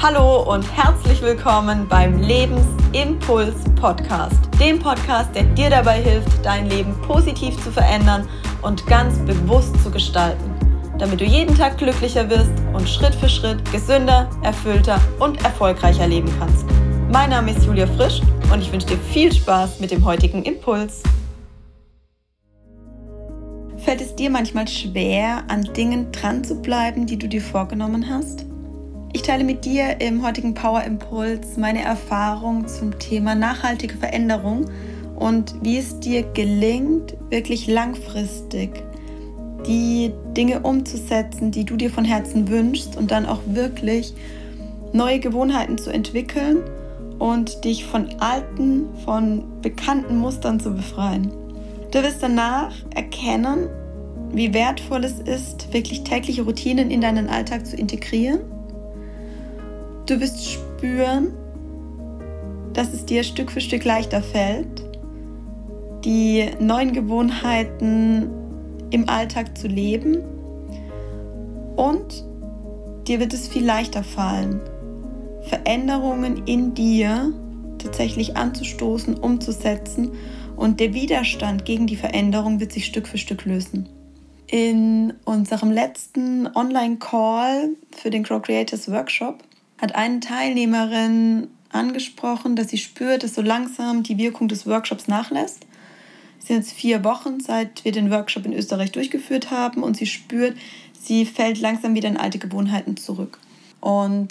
Hallo und herzlich willkommen beim Lebensimpuls Podcast, dem Podcast, der dir dabei hilft, dein Leben positiv zu verändern und ganz bewusst zu gestalten, damit du jeden Tag glücklicher wirst und Schritt für Schritt gesünder, erfüllter und erfolgreicher leben kannst. Mein Name ist Julia Frisch und ich wünsche dir viel Spaß mit dem heutigen Impuls. Fällt es dir manchmal schwer, an Dingen dran zu bleiben, die du dir vorgenommen hast? Ich teile mit dir im heutigen Power Impuls meine Erfahrung zum Thema nachhaltige Veränderung und wie es dir gelingt, wirklich langfristig die Dinge umzusetzen, die du dir von Herzen wünschst und dann auch wirklich neue Gewohnheiten zu entwickeln und dich von alten, von bekannten Mustern zu befreien. Du wirst danach erkennen, wie wertvoll es ist, wirklich tägliche Routinen in deinen Alltag zu integrieren Du wirst spüren, dass es dir Stück für Stück leichter fällt, die neuen Gewohnheiten im Alltag zu leben und dir wird es viel leichter fallen, Veränderungen in dir tatsächlich anzustoßen, umzusetzen und der Widerstand gegen die Veränderung wird sich Stück für Stück lösen. In unserem letzten Online-Call für den Grow Creators Workshop hat eine Teilnehmerin angesprochen, dass sie spürt, dass so langsam die Wirkung des Workshops nachlässt. Es sind jetzt vier Wochen, seit wir den Workshop in Österreich durchgeführt haben und sie spürt, sie fällt langsam wieder in alte Gewohnheiten zurück. Und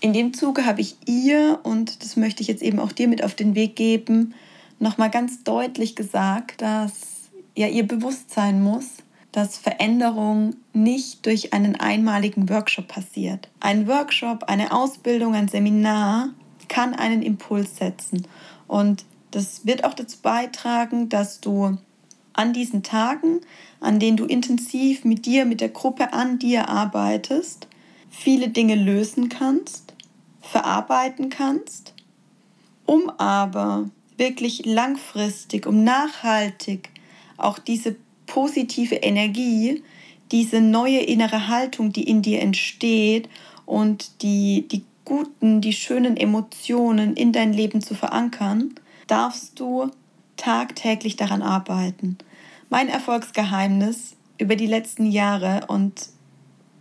in dem Zuge habe ich ihr, und das möchte ich jetzt eben auch dir mit auf den Weg geben, nochmal ganz deutlich gesagt, dass ja ihr bewusst sein muss, dass Veränderung nicht durch einen einmaligen Workshop passiert. Ein Workshop, eine Ausbildung, ein Seminar kann einen Impuls setzen. Und das wird auch dazu beitragen, dass du an diesen Tagen, an denen du intensiv mit dir, mit der Gruppe an dir arbeitest, viele Dinge lösen kannst, verarbeiten kannst, um aber wirklich langfristig, um nachhaltig auch diese positive Energie, diese neue innere Haltung, die in dir entsteht und die, die guten, die schönen Emotionen in dein Leben zu verankern, darfst du tagtäglich daran arbeiten. Mein Erfolgsgeheimnis über die letzten Jahre und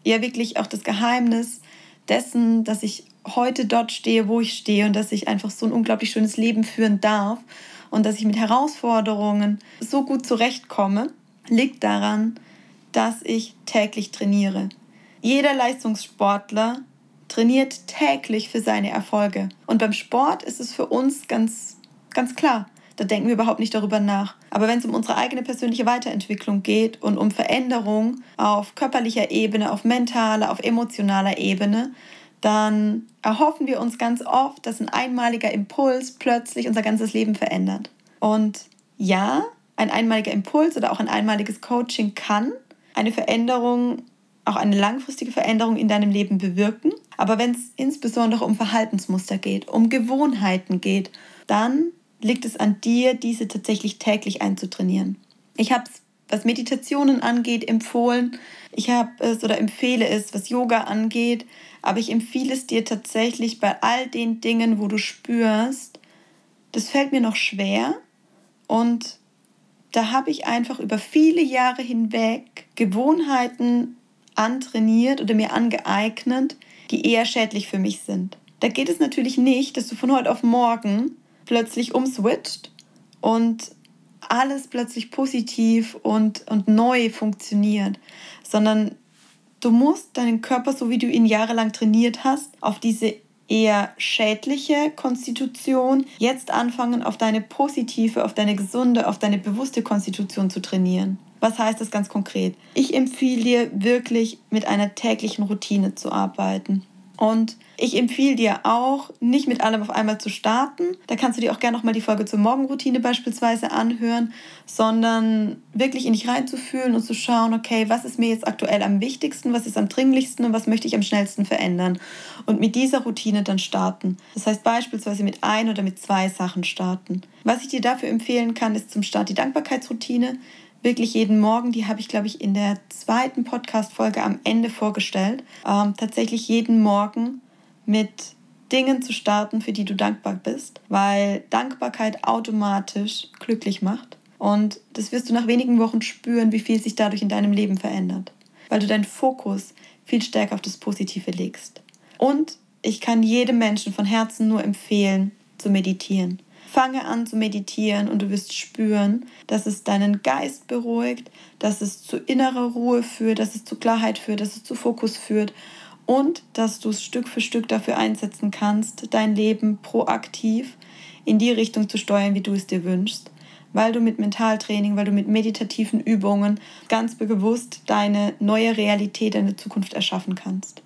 ja wirklich auch das Geheimnis dessen, dass ich heute dort stehe, wo ich stehe und dass ich einfach so ein unglaublich schönes Leben führen darf und dass ich mit Herausforderungen so gut zurechtkomme, liegt daran, dass ich täglich trainiere. Jeder Leistungssportler trainiert täglich für seine Erfolge. Und beim Sport ist es für uns ganz, ganz klar. Da denken wir überhaupt nicht darüber nach. Aber wenn es um unsere eigene persönliche Weiterentwicklung geht und um Veränderung auf körperlicher Ebene, auf mentaler, auf emotionaler Ebene, dann erhoffen wir uns ganz oft, dass ein einmaliger Impuls plötzlich unser ganzes Leben verändert. Und ja, ein einmaliger Impuls oder auch ein einmaliges Coaching kann eine Veränderung, auch eine langfristige Veränderung in deinem Leben bewirken. Aber wenn es insbesondere um Verhaltensmuster geht, um Gewohnheiten geht, dann liegt es an dir, diese tatsächlich täglich einzutrainieren. Ich habe es, was Meditationen angeht, empfohlen. Ich habe es oder empfehle es, was Yoga angeht. Aber ich empfehle es dir tatsächlich bei all den Dingen, wo du spürst, das fällt mir noch schwer und da habe ich einfach über viele Jahre hinweg Gewohnheiten antrainiert oder mir angeeignet, die eher schädlich für mich sind. Da geht es natürlich nicht, dass du von heute auf morgen plötzlich umswitcht und alles plötzlich positiv und, und neu funktioniert, sondern du musst deinen Körper, so wie du ihn jahrelang trainiert hast, auf diese eher schädliche Konstitution jetzt anfangen, auf deine positive, auf deine gesunde, auf deine bewusste Konstitution zu trainieren. Was heißt das ganz konkret? Ich empfehle dir wirklich mit einer täglichen Routine zu arbeiten. Und ich empfehle dir auch, nicht mit allem auf einmal zu starten. Da kannst du dir auch gerne nochmal die Folge zur Morgenroutine beispielsweise anhören, sondern wirklich in dich reinzufühlen und zu schauen, okay, was ist mir jetzt aktuell am wichtigsten, was ist am dringlichsten und was möchte ich am schnellsten verändern. Und mit dieser Routine dann starten. Das heißt beispielsweise mit ein oder mit zwei Sachen starten. Was ich dir dafür empfehlen kann, ist zum Start die Dankbarkeitsroutine wirklich jeden Morgen, die habe ich, glaube ich, in der zweiten Podcast-Folge am Ende vorgestellt, ähm, tatsächlich jeden Morgen mit Dingen zu starten, für die du dankbar bist, weil Dankbarkeit automatisch glücklich macht. Und das wirst du nach wenigen Wochen spüren, wie viel sich dadurch in deinem Leben verändert, weil du deinen Fokus viel stärker auf das Positive legst. Und ich kann jedem Menschen von Herzen nur empfehlen, zu meditieren. Fange an zu meditieren und du wirst spüren, dass es deinen Geist beruhigt, dass es zu innerer Ruhe führt, dass es zu Klarheit führt, dass es zu Fokus führt und dass du es Stück für Stück dafür einsetzen kannst, dein Leben proaktiv in die Richtung zu steuern, wie du es dir wünschst, weil du mit Mentaltraining, weil du mit meditativen Übungen ganz bewusst deine neue Realität, deine Zukunft erschaffen kannst.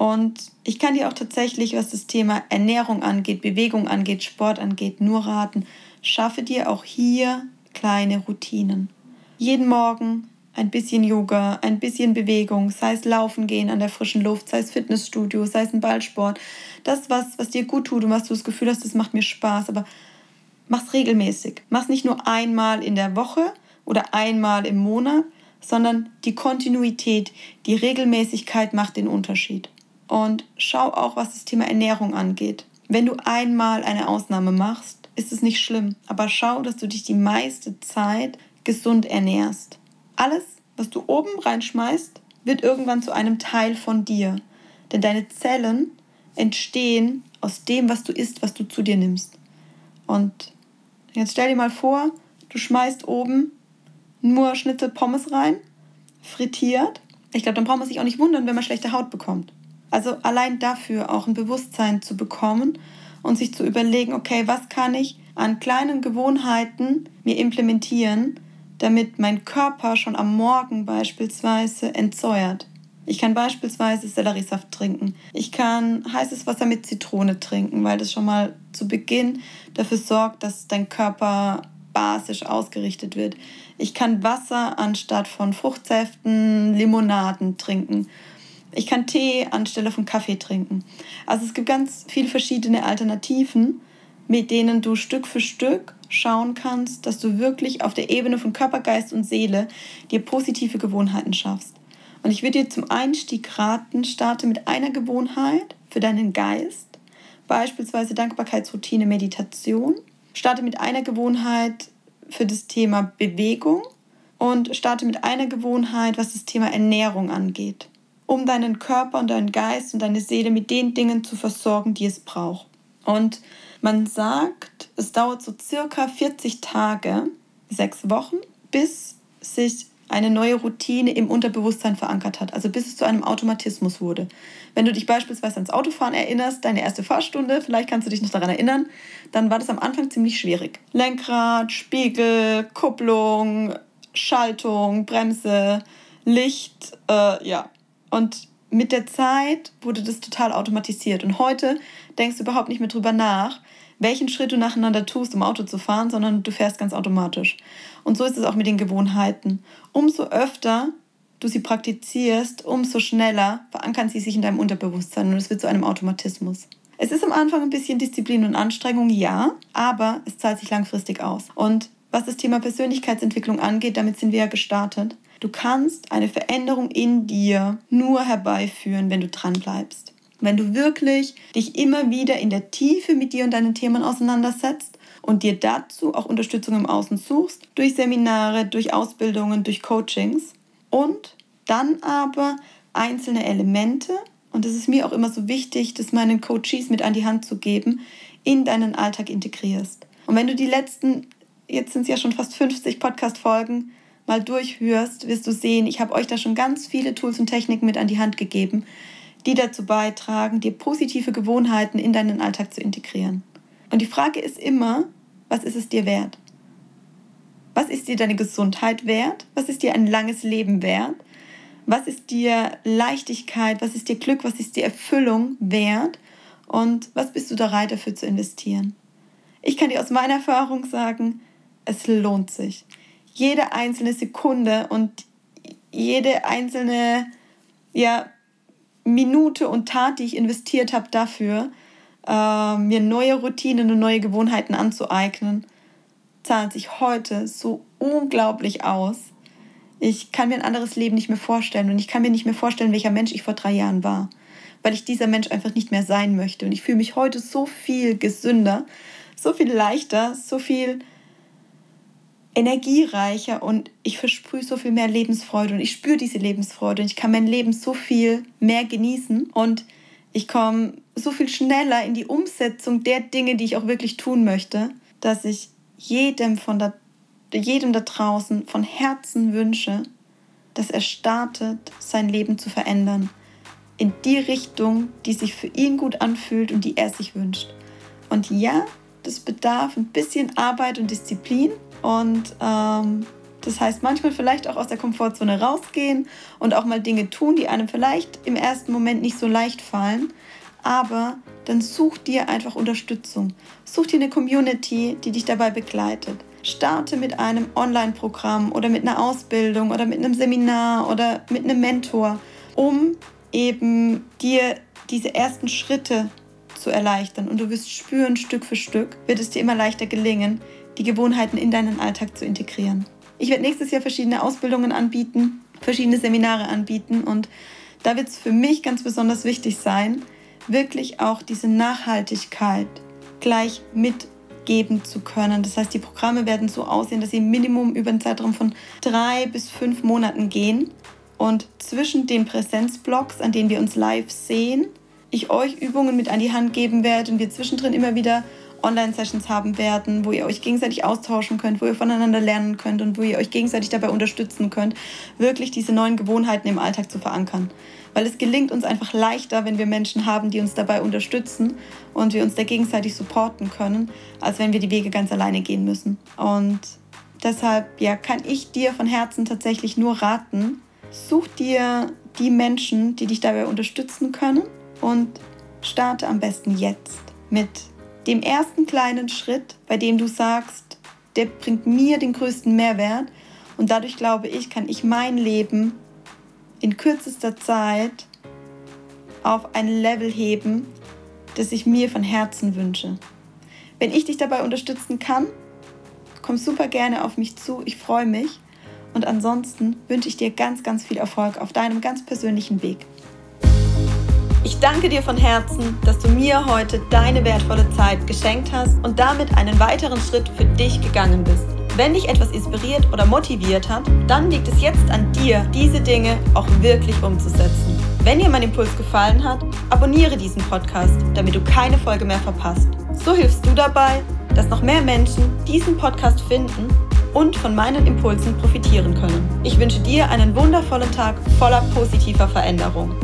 Und ich kann dir auch tatsächlich, was das Thema Ernährung angeht, Bewegung angeht, Sport angeht, nur raten, schaffe dir auch hier kleine Routinen. Jeden Morgen ein bisschen Yoga, ein bisschen Bewegung, sei es Laufen gehen an der frischen Luft, sei es Fitnessstudio, sei es ein Ballsport. Das, was, was dir gut tut und was du das Gefühl hast, das macht mir Spaß, aber mach's regelmäßig. Mach's nicht nur einmal in der Woche oder einmal im Monat, sondern die Kontinuität, die Regelmäßigkeit macht den Unterschied. Und schau auch, was das Thema Ernährung angeht. Wenn du einmal eine Ausnahme machst, ist es nicht schlimm, aber schau, dass du dich die meiste Zeit gesund ernährst. Alles, was du oben reinschmeißt, wird irgendwann zu einem Teil von dir. Denn deine Zellen entstehen aus dem, was du isst, was du zu dir nimmst. Und jetzt stell dir mal vor, du schmeißt oben nur Schnitzel Pommes rein, frittiert. Ich glaube, dann braucht man sich auch nicht wundern, wenn man schlechte Haut bekommt. Also allein dafür auch ein Bewusstsein zu bekommen und sich zu überlegen, okay, was kann ich an kleinen Gewohnheiten mir implementieren, damit mein Körper schon am Morgen beispielsweise entsäuert. Ich kann beispielsweise Selleriesaft trinken. Ich kann heißes Wasser mit Zitrone trinken, weil das schon mal zu Beginn dafür sorgt, dass dein Körper basisch ausgerichtet wird. Ich kann Wasser anstatt von Fruchtsäften, Limonaden trinken ich kann Tee anstelle von Kaffee trinken. Also es gibt ganz viele verschiedene Alternativen, mit denen du Stück für Stück schauen kannst, dass du wirklich auf der Ebene von Körper, Geist und Seele dir positive Gewohnheiten schaffst. Und ich würde dir zum Einstieg raten, starte mit einer Gewohnheit für deinen Geist, beispielsweise Dankbarkeitsroutine, Meditation. Starte mit einer Gewohnheit für das Thema Bewegung und starte mit einer Gewohnheit, was das Thema Ernährung angeht um deinen Körper und deinen Geist und deine Seele mit den Dingen zu versorgen, die es braucht. Und man sagt, es dauert so circa 40 Tage, sechs Wochen, bis sich eine neue Routine im Unterbewusstsein verankert hat, also bis es zu einem Automatismus wurde. Wenn du dich beispielsweise ans Autofahren erinnerst, deine erste Fahrstunde, vielleicht kannst du dich noch daran erinnern, dann war das am Anfang ziemlich schwierig. Lenkrad, Spiegel, Kupplung, Schaltung, Bremse, Licht, äh, ja, und mit der Zeit wurde das total automatisiert. Und heute denkst du überhaupt nicht mehr drüber nach, welchen Schritt du nacheinander tust, um Auto zu fahren, sondern du fährst ganz automatisch. Und so ist es auch mit den Gewohnheiten. Umso öfter du sie praktizierst, umso schneller verankern sie sich in deinem Unterbewusstsein und es wird zu einem Automatismus. Es ist am Anfang ein bisschen Disziplin und Anstrengung, ja, aber es zahlt sich langfristig aus. Und was das Thema Persönlichkeitsentwicklung angeht, damit sind wir ja gestartet. Du kannst eine Veränderung in dir nur herbeiführen, wenn du dran bleibst. Wenn du wirklich dich immer wieder in der Tiefe mit dir und deinen Themen auseinandersetzt und dir dazu auch Unterstützung im Außen suchst, durch Seminare, durch Ausbildungen, durch Coachings und dann aber einzelne Elemente, und das ist mir auch immer so wichtig, das meinen Coaches mit an die Hand zu geben, in deinen Alltag integrierst. Und wenn du die letzten, jetzt sind es ja schon fast 50 Podcast-Folgen, mal durchhörst, wirst du sehen, ich habe euch da schon ganz viele Tools und Techniken mit an die Hand gegeben, die dazu beitragen, dir positive Gewohnheiten in deinen Alltag zu integrieren. Und die Frage ist immer, was ist es dir wert? Was ist dir deine Gesundheit wert? Was ist dir ein langes Leben wert? Was ist dir Leichtigkeit? Was ist dir Glück? Was ist dir Erfüllung wert? Und was bist du bereit dafür zu investieren? Ich kann dir aus meiner Erfahrung sagen, es lohnt sich jede einzelne Sekunde und jede einzelne ja, Minute und Tat, die ich investiert habe dafür, äh, mir neue Routinen und neue Gewohnheiten anzueignen, zahlt sich heute so unglaublich aus. Ich kann mir ein anderes Leben nicht mehr vorstellen und ich kann mir nicht mehr vorstellen, welcher Mensch ich vor drei Jahren war. weil ich dieser Mensch einfach nicht mehr sein möchte. Und ich fühle mich heute so viel gesünder, so viel leichter, so viel energiereicher und ich versprühe so viel mehr Lebensfreude und ich spüre diese Lebensfreude und ich kann mein Leben so viel mehr genießen und ich komme so viel schneller in die Umsetzung der Dinge, die ich auch wirklich tun möchte, dass ich jedem von da, jedem da draußen von Herzen wünsche, dass er startet, sein Leben zu verändern. In die Richtung, die sich für ihn gut anfühlt und die er sich wünscht. Und ja, das bedarf ein bisschen Arbeit und Disziplin. Und ähm, das heißt, manchmal vielleicht auch aus der Komfortzone rausgehen und auch mal Dinge tun, die einem vielleicht im ersten Moment nicht so leicht fallen. Aber dann such dir einfach Unterstützung. Such dir eine Community, die dich dabei begleitet. Starte mit einem Online-Programm oder mit einer Ausbildung oder mit einem Seminar oder mit einem Mentor, um eben dir diese ersten Schritte zu erleichtern. Und du wirst spüren, Stück für Stück wird es dir immer leichter gelingen, die Gewohnheiten in deinen Alltag zu integrieren. Ich werde nächstes Jahr verschiedene Ausbildungen anbieten, verschiedene Seminare anbieten und da wird es für mich ganz besonders wichtig sein, wirklich auch diese Nachhaltigkeit gleich mit geben zu können. Das heißt, die Programme werden so aussehen, dass sie Minimum über einen Zeitraum von drei bis fünf Monaten gehen. Und zwischen den Präsenzblocks, an denen wir uns live sehen, ich euch Übungen mit an die Hand geben werde und wir zwischendrin immer wieder Online-Sessions haben werden, wo ihr euch gegenseitig austauschen könnt, wo ihr voneinander lernen könnt und wo ihr euch gegenseitig dabei unterstützen könnt, wirklich diese neuen Gewohnheiten im Alltag zu verankern weil es gelingt uns einfach leichter, wenn wir Menschen haben, die uns dabei unterstützen und wir uns da gegenseitig supporten können, als wenn wir die Wege ganz alleine gehen müssen. Und deshalb ja, kann ich dir von Herzen tatsächlich nur raten, such dir die Menschen, die dich dabei unterstützen können und starte am besten jetzt mit dem ersten kleinen Schritt, bei dem du sagst, der bringt mir den größten Mehrwert und dadurch glaube ich, kann ich mein Leben in kürzester Zeit auf ein Level heben, das ich mir von Herzen wünsche. Wenn ich dich dabei unterstützen kann, komm super gerne auf mich zu. Ich freue mich. Und ansonsten wünsche ich dir ganz, ganz viel Erfolg auf deinem ganz persönlichen Weg. Ich danke dir von Herzen, dass du mir heute deine wertvolle Zeit geschenkt hast und damit einen weiteren Schritt für dich gegangen bist. Wenn dich etwas inspiriert oder motiviert hat, dann liegt es jetzt an dir, diese Dinge auch wirklich umzusetzen. Wenn dir mein Impuls gefallen hat, abonniere diesen Podcast, damit du keine Folge mehr verpasst. So hilfst du dabei, dass noch mehr Menschen diesen Podcast finden und von meinen Impulsen profitieren können. Ich wünsche dir einen wundervollen Tag voller positiver Veränderung.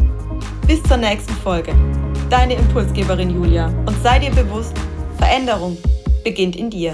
Bis zur nächsten Folge. Deine Impulsgeberin Julia. Und sei dir bewusst, Veränderung beginnt in dir.